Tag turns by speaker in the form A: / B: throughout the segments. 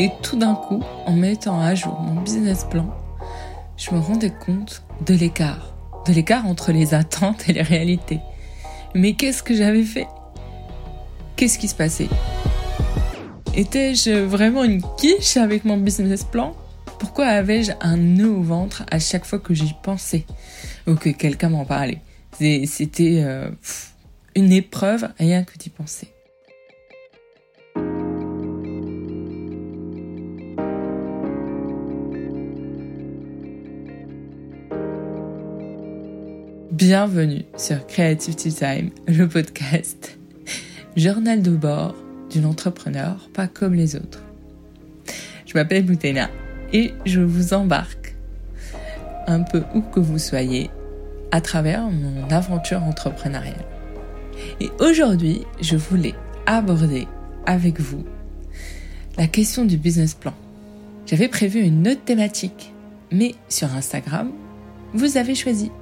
A: Et tout d'un coup, en mettant à jour mon business plan, je me rendais compte de l'écart. De l'écart entre les attentes et les réalités. Mais qu'est-ce que j'avais fait? Qu'est-ce qui se passait? Étais-je vraiment une quiche avec mon business plan? Pourquoi avais-je un nœud au ventre à chaque fois que j'y pensais? Ou que quelqu'un m'en parlait? C'était euh, une épreuve rien que d'y penser. Bienvenue sur Creativity Time, le podcast, journal de bord d'une entrepreneur pas comme les autres. Je m'appelle Boutena et je vous embarque un peu où que vous soyez à travers mon aventure entrepreneuriale. Et aujourd'hui, je voulais aborder avec vous la question du business plan. J'avais prévu une autre thématique, mais sur Instagram, vous avez choisi.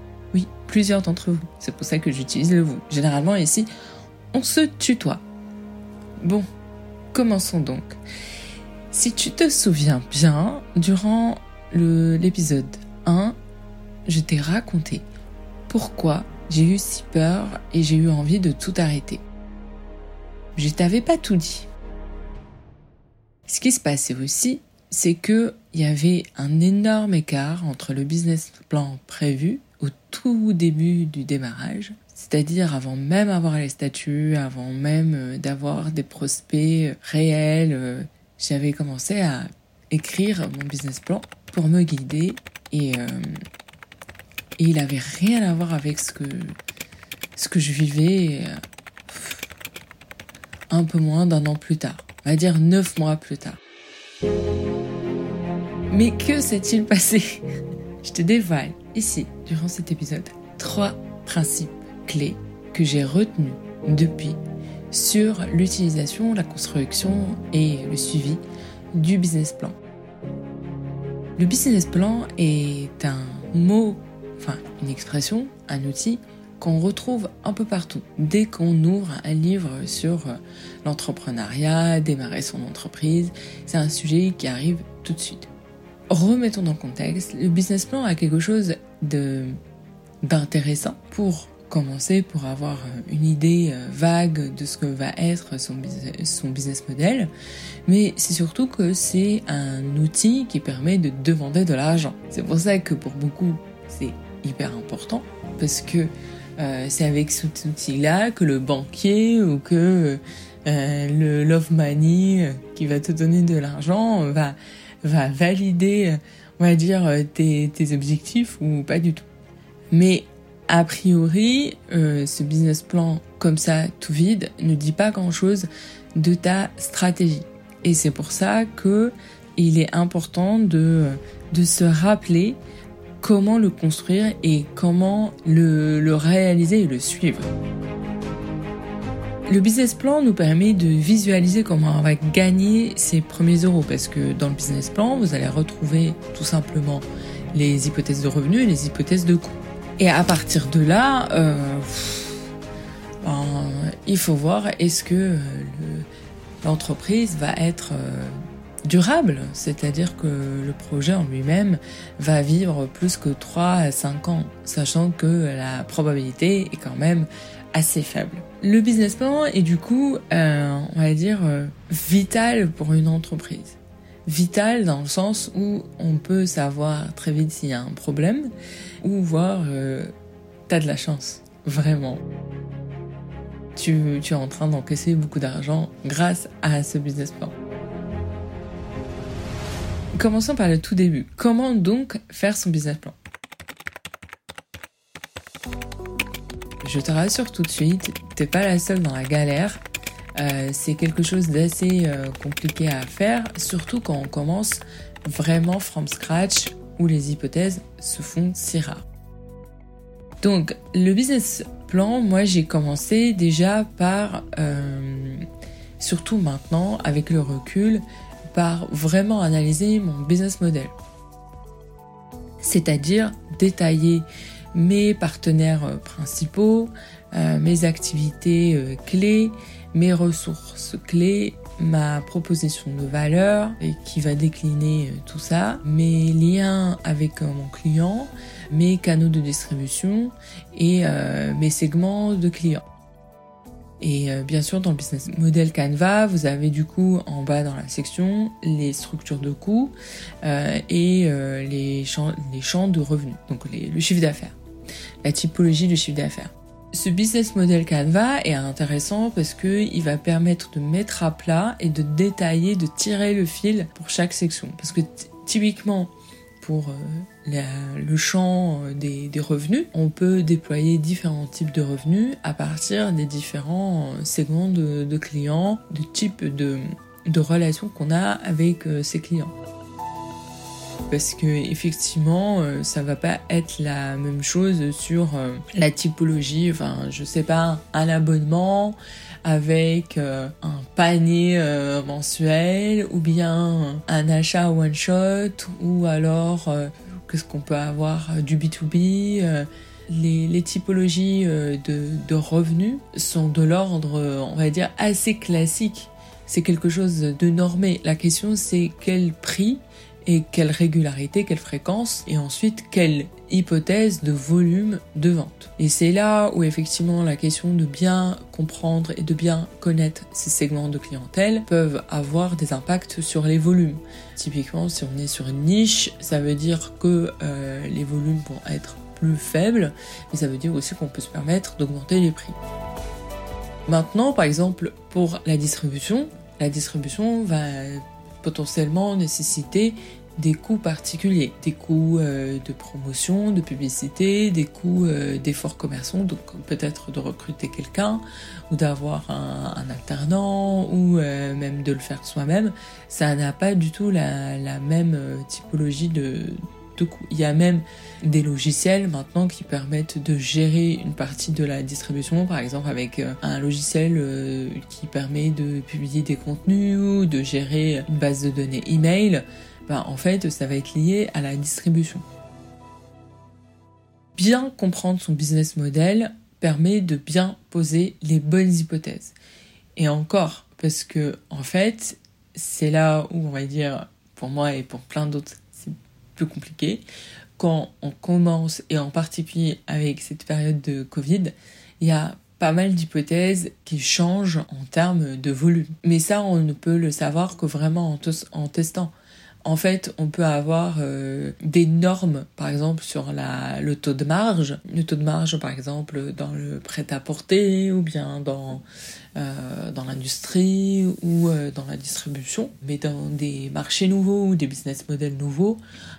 A: Plusieurs d'entre vous. C'est pour ça que j'utilise le vous. Généralement ici, on se tutoie. Bon, commençons donc. Si tu te souviens bien, durant l'épisode 1, je t'ai raconté pourquoi j'ai eu si peur et j'ai eu envie de tout arrêter. Je t'avais pas tout dit. Ce qui se passait aussi, c'est que il y avait un énorme écart entre le business plan prévu au tout début du démarrage, c'est-à-dire avant même avoir les statuts, avant même euh, d'avoir des prospects réels, euh, j'avais commencé à écrire mon business plan pour me guider et, euh, et il avait rien à voir avec ce que ce que je vivais un peu moins d'un an plus tard, on va dire neuf mois plus tard. Mais que s'est-il passé? Je te dévoile ici, durant cet épisode, trois principes clés que j'ai retenus depuis sur l'utilisation, la construction et le suivi du business plan. Le business plan est un mot, enfin une expression, un outil qu'on retrouve un peu partout. Dès qu'on ouvre un livre sur l'entrepreneuriat, démarrer son entreprise, c'est un sujet qui arrive tout de suite. Remettons dans le contexte, le business plan a quelque chose de d'intéressant pour commencer, pour avoir une idée euh, vague de ce que va être son, son business model, mais c'est surtout que c'est un outil qui permet de demander de l'argent. C'est pour ça que pour beaucoup, c'est hyper important, parce que euh, c'est avec cet outil-là que le banquier ou que euh, le love money qui va te donner de l'argent va va valider, on va dire, euh, tes, objectifs ou pas du tout. Mais a priori, euh, ce business plan comme ça, tout vide, ne dit pas grand-chose de ta stratégie. Et c'est pour ça que il est important de, de se rappeler comment le construire et comment le, le réaliser et le suivre. Le business plan nous permet de visualiser comment on va gagner ses premiers euros parce que dans le business plan, vous allez retrouver tout simplement les hypothèses de revenus et les hypothèses de coûts. Et à partir de là, euh, ben, il faut voir est-ce que l'entreprise va être euh, durable, c'est-à-dire que le projet en lui-même va vivre plus que 3 à 5 ans, sachant que la probabilité est quand même assez faible. Le business plan est du coup, euh, on va dire, euh, vital pour une entreprise. Vital dans le sens où on peut savoir très vite s'il y a un problème ou voir euh, t'as de la chance, vraiment. Tu, tu es en train d'encaisser beaucoup d'argent grâce à ce business plan. Commençons par le tout début. Comment donc faire son business plan? Je te rassure tout de suite, t'es pas la seule dans la galère. Euh, c'est quelque chose d'assez euh, compliqué à faire, surtout quand on commence vraiment from scratch où les hypothèses se font si rares. Donc le business plan, moi j'ai commencé déjà par, euh, surtout maintenant avec le recul, par vraiment analyser mon business model. C'est-à-dire détailler mes partenaires euh, principaux, euh, mes activités euh, clés, mes ressources clés ma proposition de valeur et qui va décliner tout ça, mes liens avec mon client, mes canaux de distribution et mes segments de clients. Et bien sûr, dans le business model Canva, vous avez du coup en bas dans la section les structures de coûts et les, champs, les champs de revenus, donc le chiffre d'affaires, la typologie du chiffre d'affaires. Ce business model Canva est intéressant parce que il va permettre de mettre à plat et de détailler, de tirer le fil pour chaque section. Parce que typiquement, pour euh, le champ euh, des, revenus, on peut déployer différents types de revenus à partir des différents euh, segments de, clients, de types de, de relations qu'on a avec ces clients. Parce que effectivement ça va pas être la même chose sur la typologie. Enfin je sais pas un abonnement avec euh, un panier mensuel ou bien un achat one shot ou alors qu'est-ce qu'on peut avoir du B2B les, typologies de, de, revenus sont de l'ordre, on va dire, assez classique. C'est quelque chose de normé. La question, c'est quel prix et quelle régularité, quelle fréquence, et ensuite quelle hypothèse de volume de vente. Et c'est là où effectivement la question de bien comprendre et de bien connaître ces segments de clientèle peuvent avoir des impacts sur les volumes. Typiquement, si on est sur une niche, ça veut dire que euh, les volumes vont être plus faibles, mais ça veut dire aussi qu'on peut se permettre d'augmenter les prix. Maintenant, par exemple, pour la distribution, la distribution va potentiellement nécessiter des coûts particuliers, des coûts euh, de promotion, de publicité, des coûts euh, d'efforts commerciaux, donc peut-être de recruter quelqu'un ou d'avoir un, alternant ou euh, même de le faire soi-même. Ça n'a pas du tout la, même typologie de, de coûts. Il y a même des logiciels maintenant qui permettent de gérer une partie de la distribution, par exemple avec un logiciel qui permet de publier des contenus ou de gérer une base de données email. Ben, en fait, ça va être lié à la distribution. Bien comprendre son business model permet de bien poser les bonnes hypothèses. Et encore, parce que en fait, c'est là où on va dire, pour moi et pour plein d'autres, c'est plus compliqué. Quand on commence, et en particulier avec cette période de Covid, il y a pas mal d'hypothèses qui changent en termes de volume. Mais ça, on ne peut le savoir que vraiment en, en testant en fait, on peut avoir euh, des normes, par exemple, sur le taux de marge. Le taux de marge, par exemple, dans le prêt-à-porter ou bien dans, euh, l'industrie ou euh, dans la distribution. Mais dans des marchés nouveaux ou des business models nouveaux,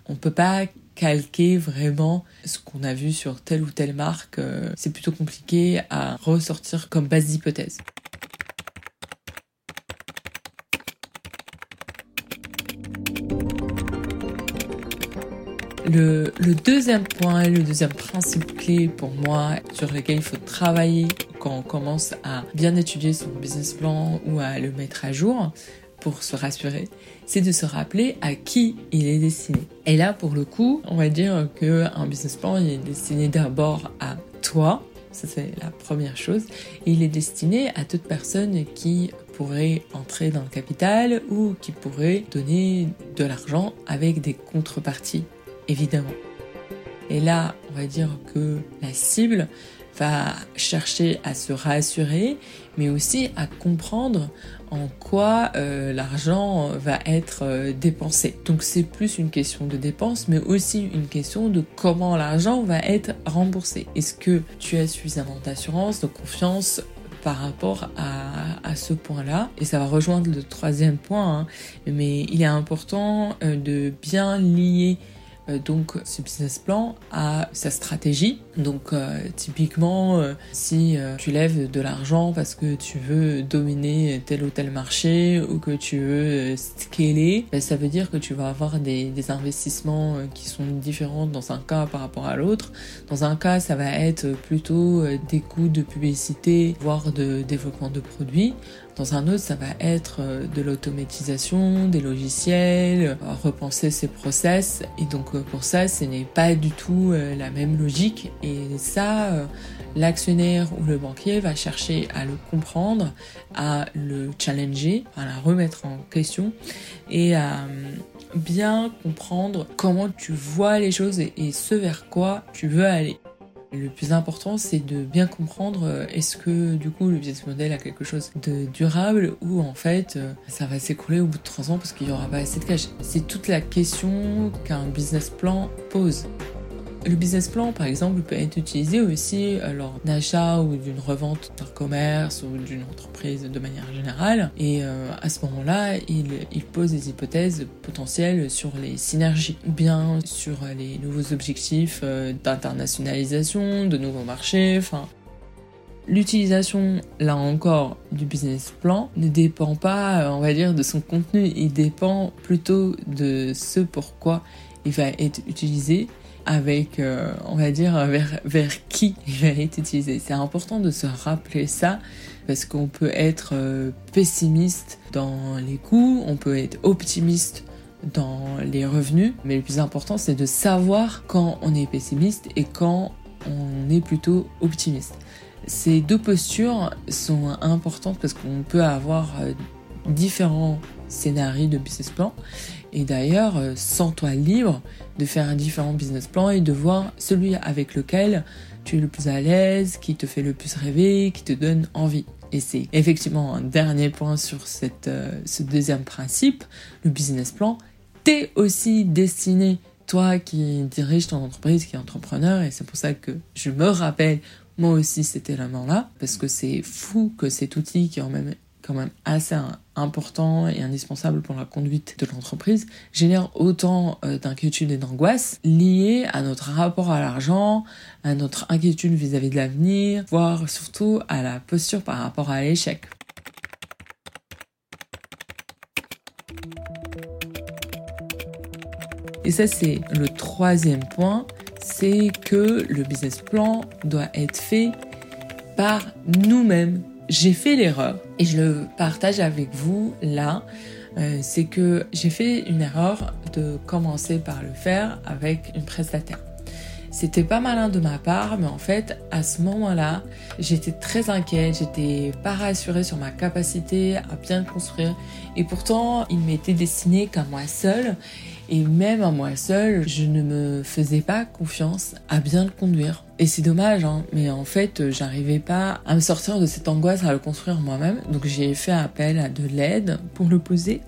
A: on peut pas calquer vraiment ce qu'on a vu sur telle ou telle marque. C'est plutôt compliqué à ressortir comme base d'hypothèse. Le, deuxième point, le deuxième principe clé pour moi sur lequel il faut travailler quand on commence à bien étudier son business plan ou à le mettre à jour pour se rassurer, c'est de se rappeler à qui il est destiné. Et là, pour le coup, on va dire que un business plan il est destiné d'abord à toi, ça c'est la première chose, il est destiné à toute personne qui pourrait entrer dans le capital ou qui pourrait donner de l'argent avec des contreparties évidemment. Et là, on va dire que la cible va chercher à se rassurer, mais aussi à comprendre en quoi euh, l'argent va être euh, dépensé. Donc c'est plus une question de dépense, mais aussi une question de comment l'argent va être remboursé. Est-ce que tu as suffisamment d'assurance, de confiance par rapport à, ce point-là? Et ça va rejoindre le troisième point, hein. mais il est important euh, de bien lier donc ce business plan a sa stratégie. Donc euh, typiquement, euh, si tu lèves de l'argent parce que tu veux dominer tel ou tel marché ou que tu veux scaler, ben, ça veut dire que tu vas avoir des, des, investissements qui sont différents dans un cas par rapport à l'autre. Dans un cas, ça va être plutôt des coûts de publicité, voire de développement de produits. Dans un autre, ça va être euh, de l'automatisation, des logiciels, repenser ses process. Et donc pour ça, ce n'est pas du tout la même logique. Et ça, l'actionnaire ou le banquier va chercher à le comprendre, à le challenger, à la remettre en question et à bien comprendre comment tu vois les choses et, ce vers quoi tu veux aller. Le plus important, c'est de bien comprendre euh, est-ce que du coup le business model a quelque chose de durable ou en fait euh, ça va s'écrouler au bout de trois ans parce qu'il y aura pas assez de cash. C'est toute la question qu'un business plan pose. Le business plan, par exemple, peut être utilisé aussi euh, lors d'achat ou d'une revente d'un commerce ou d'une entreprise de manière générale. Et euh, à ce moment-là, il, pose des hypothèses potentielles sur les synergies, ou bien sur les nouveaux objectifs euh, d'internationalisation, de nouveaux marchés, enfin. L'utilisation, là encore, du business plan ne dépend pas, on va dire, de son contenu, il dépend plutôt de ce pourquoi il va être utilisé avec, euh, on va dire, vers, vers qui il va être utilisé. C'est important de se rappeler ça parce qu'on peut être euh, pessimiste dans les coûts, on peut être optimiste dans les revenus, mais le plus important c'est de savoir quand on est pessimiste et quand on est plutôt optimiste. Ces deux postures sont importantes parce qu'on peut avoir euh, différents scénarios de business plan et d'ailleurs, euh, sens-toi libre de faire un différent business plan et de voir celui avec lequel tu es le plus à l'aise, qui te fait le plus rêver, qui te donne envie. Et c'est effectivement un dernier point sur cette, euh, ce deuxième principe, le business plan. T'es aussi destiné, toi qui diriges ton entreprise, qui est entrepreneur, et c'est pour ça que je me rappelle moi aussi cet élément-là, parce que c'est fou que cet outil qui est en même quand même assez important et indispensable pour la conduite de l'entreprise, génère autant euh, d'inquiétudes et d'angoisses liées à notre rapport à l'argent, à notre inquiétude vis-à-vis de l'avenir, voire surtout à la posture par rapport à l'échec. Et ça, c'est le troisième point, c'est que le business plan doit être fait par nous-mêmes j'ai fait l'erreur et je le partage avec vous là. Euh, c'est que j'ai fait une erreur de commencer par le faire avec une prestataire. C'était pas malin de ma part, mais en fait, à ce moment-là, j'étais très inquiète, j'étais pas rassurée sur ma capacité à bien construire. Et pourtant, il m'était destiné qu'à moi seule. Et même à moi seule, je ne me faisais pas confiance à bien le conduire. Et c'est dommage, hein, mais en fait, j'arrivais pas à me sortir de cette angoisse à le construire moi-même. Donc j'ai fait appel à de l'aide pour le poser.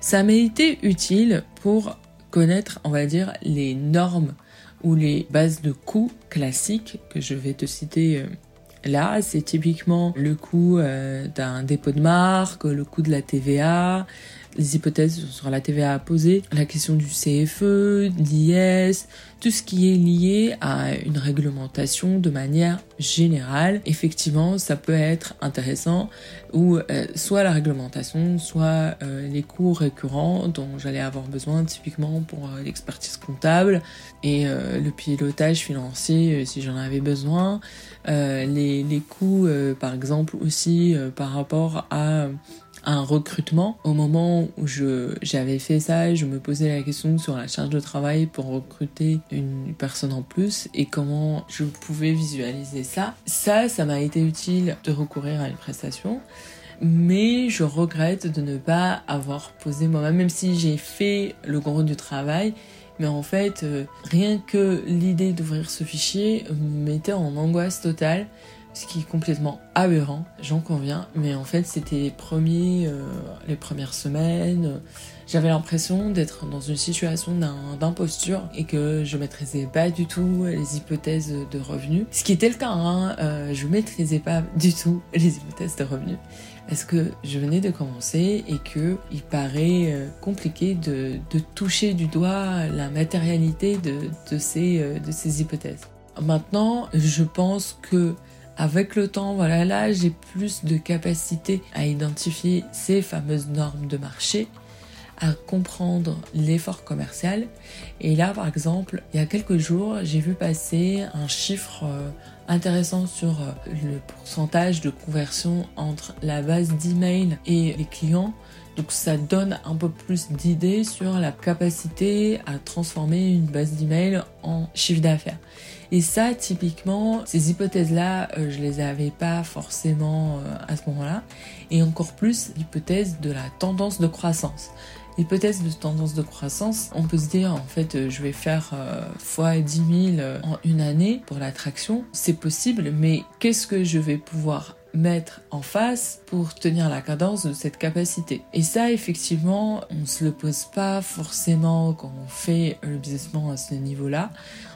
A: Ça m'a été utile pour connaître, on va dire, les normes ou les bases de coûts classiques que je vais te citer euh, là. C'est typiquement le coût euh, d'un dépôt de marque, le coût de la TVA, les hypothèses sur la TVA à poser, la question du CFE, l'IS, tout ce qui est lié à une réglementation de manière générale. Effectivement, ça peut être intéressant ou euh, soit la réglementation, soit euh, les coûts récurrents dont j'allais avoir besoin typiquement pour euh, l'expertise comptable et le pilotage financier si j'en avais besoin. les, les coûts, par exemple, aussi par rapport à un recrutement. Au moment où j'avais fait ça, je me posais la question sur la charge de travail pour recruter une personne en plus et comment je pouvais visualiser ça. Ça, ça m'a été utile de recourir à une prestation. Mais je regrette de ne pas avoir posé moi-même, même si j'ai fait le gros du travail. Mais en fait, euh, rien que l'idée d'ouvrir ce fichier me mettait en angoisse totale ce qui est complètement aberrant, j'en conviens, mais en fait c'était les, euh, les premières semaines, j'avais l'impression d'être dans une situation d'imposture et que je maîtrisais pas du tout les hypothèses de revenus. Ce qui était le cas, hein, euh, je maîtrisais pas du tout les hypothèses de revenus parce que je venais de commencer et que il paraît euh, compliqué de, de, toucher du doigt la matérialité de, de, ces, euh, de ces hypothèses. Maintenant, je pense que avec le temps, voilà, là, j'ai plus de capacité à identifier ces fameuses normes de marché. à comprendre l'effort commercial. Et là, par exemple, il y a quelques jours, j'ai vu passer un chiffre euh, intéressant sur euh, le pourcentage de conversion entre la base d'email et les clients. Donc ça donne un peu plus d'idées sur la capacité à transformer une base d'email en chiffre d'affaires. Et ça, typiquement, ces hypothèses-là, euh, je les avais pas forcément à ce moment-là. Et encore plus l'hypothèse de la tendance de croissance hypothèse de tendance de croissance, on peut se dire en fait euh, je vais faire euh, fois 10 000 euh, en une année pour l'attraction. C'est possible, mais qu'est-ce que je vais pouvoir mettre en face pour tenir la cadence de cette capacité. Et ça, effectivement, on se le pose pas forcément quand on fait le business plan à ce niveau-là.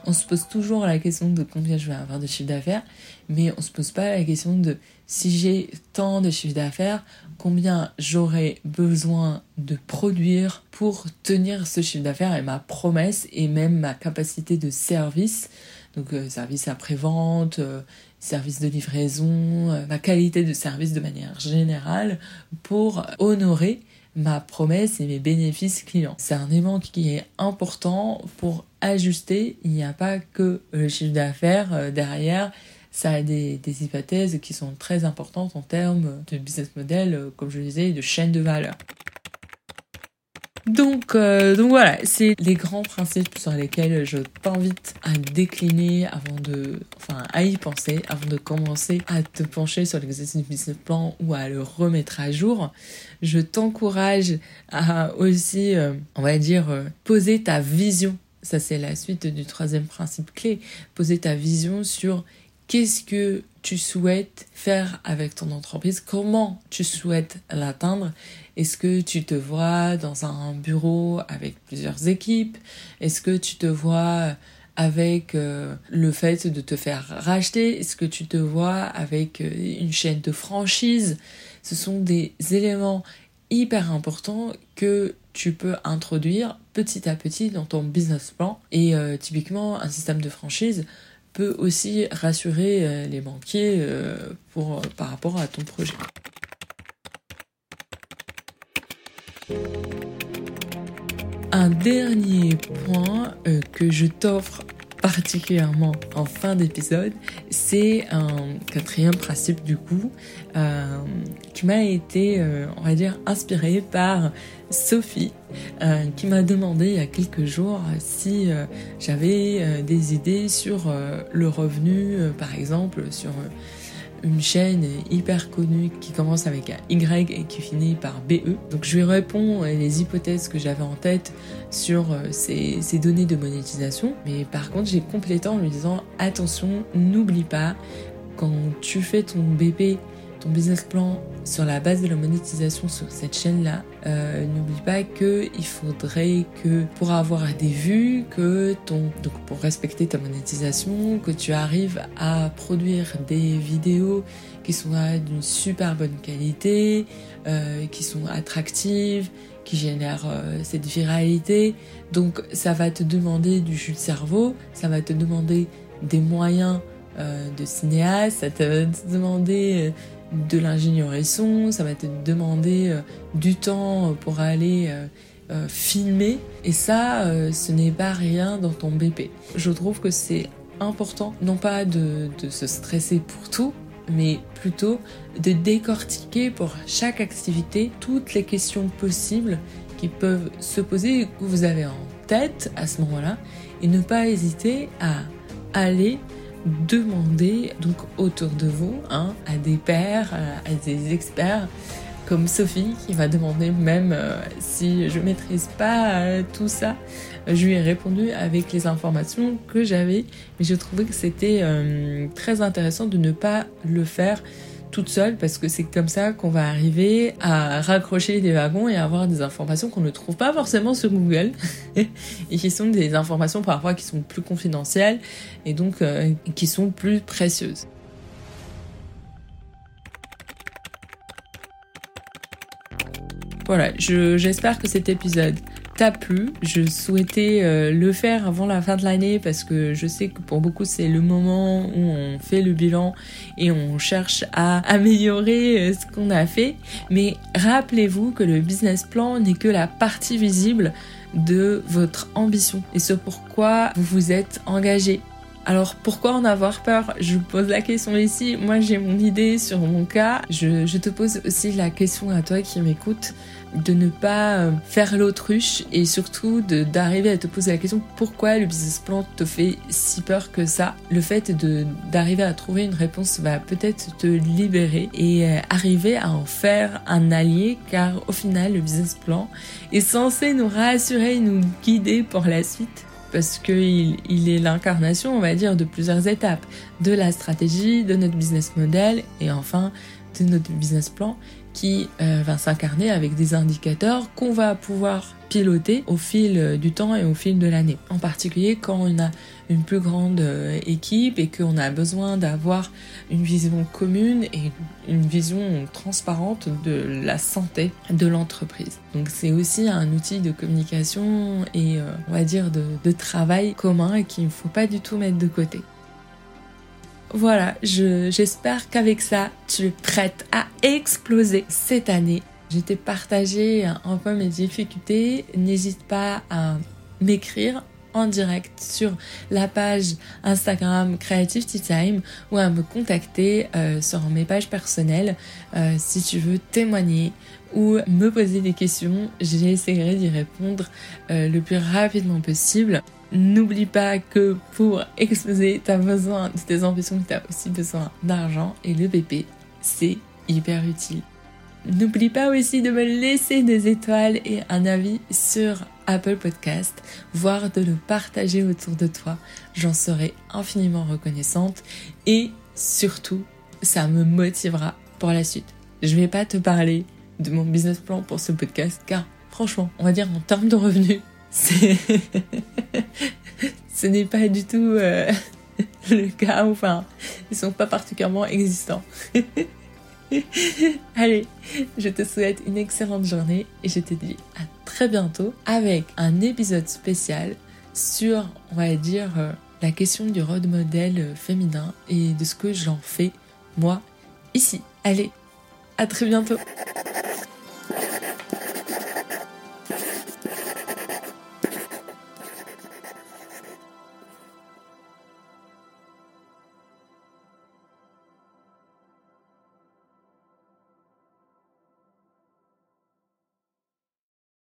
A: On se pose toujours la question de combien je vais avoir de chiffre d'affaires, mais on se pose pas la question de si j'ai tant de chiffre d'affaires, combien j'aurais besoin de produire pour tenir ce chiffre d'affaires et ma promesse et même ma capacité de service. Donc euh, service après-vente, euh, service de livraison, euh, ma qualité de service de manière générale pour honorer ma promesse et mes bénéfices clients. C'est un élément qui est important pour ajuster. Il n'y a pas que le chiffre d'affaires derrière ça a des, hypothèses qui sont très importantes en termes de business model, euh, comme je le disais, de chaîne de valeur. Donc, euh, donc voilà, c'est les grands principes sur lesquels je t'invite à décliner avant de, enfin, à y penser avant de commencer à te pencher sur l'exercice du business plan ou à le remettre à jour. Je t'encourage à aussi, euh, on va dire, poser ta vision. Ça, c'est la suite du troisième principe clé. Poser ta vision sur qu'est-ce que tu souhaites faire avec ton entreprise, comment tu souhaites l'atteindre? Est-ce que tu te vois dans un bureau avec plusieurs équipes? Est-ce que tu te vois avec euh, le fait de te faire racheter? Est-ce que tu te vois avec euh, une chaîne de franchise? Ce sont des éléments hyper importants que tu peux introduire petit à petit dans ton business plan. Et euh, typiquement, un système de franchise, aussi rassurer euh, les banquiers euh, pour, par rapport à ton projet. Un dernier point euh, que je t'offre particulièrement en fin d'épisode, c'est un quatrième principe du coup euh, qui m'a été, euh, on va dire, inspiré par Sophie, euh, qui m'a demandé il y a quelques jours si j'avais des idées sur le revenu, par exemple, sur une chaîne hyper connue qui commence avec un Y et qui finit par BE. Donc je lui réponds les hypothèses que j'avais en tête sur euh, ces, ces, données de monétisation. Mais par contre, j'ai complété en lui disant attention, n'oublie pas, quand tu fais ton BP ton business plan sur la base de la monétisation sur cette chaîne-là, euh, n'oublie pas que il faudrait que pour avoir des vues, que ton pour respecter ta monétisation, que tu arrives à produire des vidéos qui sont d'une super bonne qualité, euh, qui sont attractives, qui génèrent euh, cette viralité. Donc ça va te demander du jus de cerveau, ça va te demander des moyens de cinéaste, ça va te demander de l'ingénierie son, ça va te demander euh, du temps pour aller euh, euh, filmer. Et ça, ce n'est pas rien dans ton BP. Je trouve que c'est important, non pas de, de, se stresser pour tout, mais plutôt de décortiquer pour chaque activité toutes les questions possibles qui peuvent se poser que vous avez en tête à ce moment-là, et ne pas hésiter à aller demander donc autour de vous hein, à des pairs, à, des experts comme Sophie qui va demander même euh, si je maîtrise pas euh, tout ça. Je lui ai répondu avec les informations que j'avais, mais je trouvais que c'était euh, très intéressant de ne pas le faire toute seule parce que c'est comme ça qu'on va arriver à raccrocher des wagons et avoir des informations qu'on ne trouve pas forcément sur Google et qui sont des informations parfois qui sont plus confidentielles et donc euh, qui sont plus précieuses. Voilà, j'espère que cet épisode t'a plu. Je souhaitais euh, le faire avant la fin de l'année parce que je sais que pour beaucoup c'est le moment où on fait le bilan et on cherche à améliorer euh, ce qu'on a fait. Mais rappelez-vous que le business plan n'est que la partie visible de votre ambition et ce pourquoi vous vous êtes engagé alors pourquoi en avoir peur? Je vous pose la question ici. Moi j'ai mon idée sur mon cas. Je, te pose aussi la question à toi qui m'écoute de ne pas euh, faire l'autruche et surtout d'arriver à te poser la question pourquoi le business plan te fait si peur que ça? Le fait d'arriver à trouver une réponse va peut-être te libérer et euh, arriver à en faire un allié car au final le business plan est censé nous rassurer, nous guider pour la suite parce qu'il il est l'incarnation, on va dire, de plusieurs étapes, de la stratégie, de notre business model et enfin de notre business plan qui euh, va s'incarner avec des indicateurs qu'on va pouvoir piloter au fil euh, du temps et au fil de l'année. En particulier quand on a une plus grande euh, équipe et qu'on a besoin d'avoir une vision commune et une vision transparente de la santé de l'entreprise. Donc c'est aussi un outil de communication et on va dire de, de travail commun et qu'il ne faut pas du tout mettre de côté. Voilà, j'espère qu'avec ça, tu es prête à exploser cette année. Je t'ai partagé un peu mes difficultés. N'hésite pas à m'écrire en direct sur la page Instagram Creative Tea Time ou à me contacter euh, sur mes pages personnelles euh, si tu veux témoigner ou me poser des questions. J'essaierai d'y répondre euh, le plus rapidement possible. N'oublie pas que pour exploser, tu as besoin de tes ambitions, tu as aussi besoin d'argent et le BP, c'est hyper utile. N'oublie pas aussi de me laisser des étoiles et un avis sur Apple Podcast, voire de le partager autour de toi. J'en serai infiniment reconnaissante et surtout, ça me motivera pour la suite. Je vais pas te parler de mon business plan pour ce podcast car franchement, on va dire en termes de revenus, ce n'est pas du tout euh, le cas, enfin, ils sont pas particulièrement existants. Allez, je te souhaite une excellente journée et je te dis à très bientôt avec un épisode spécial sur, on va dire, euh, la question du rôle modèle féminin et de ce que j'en fais moi ici. Allez, à très bientôt.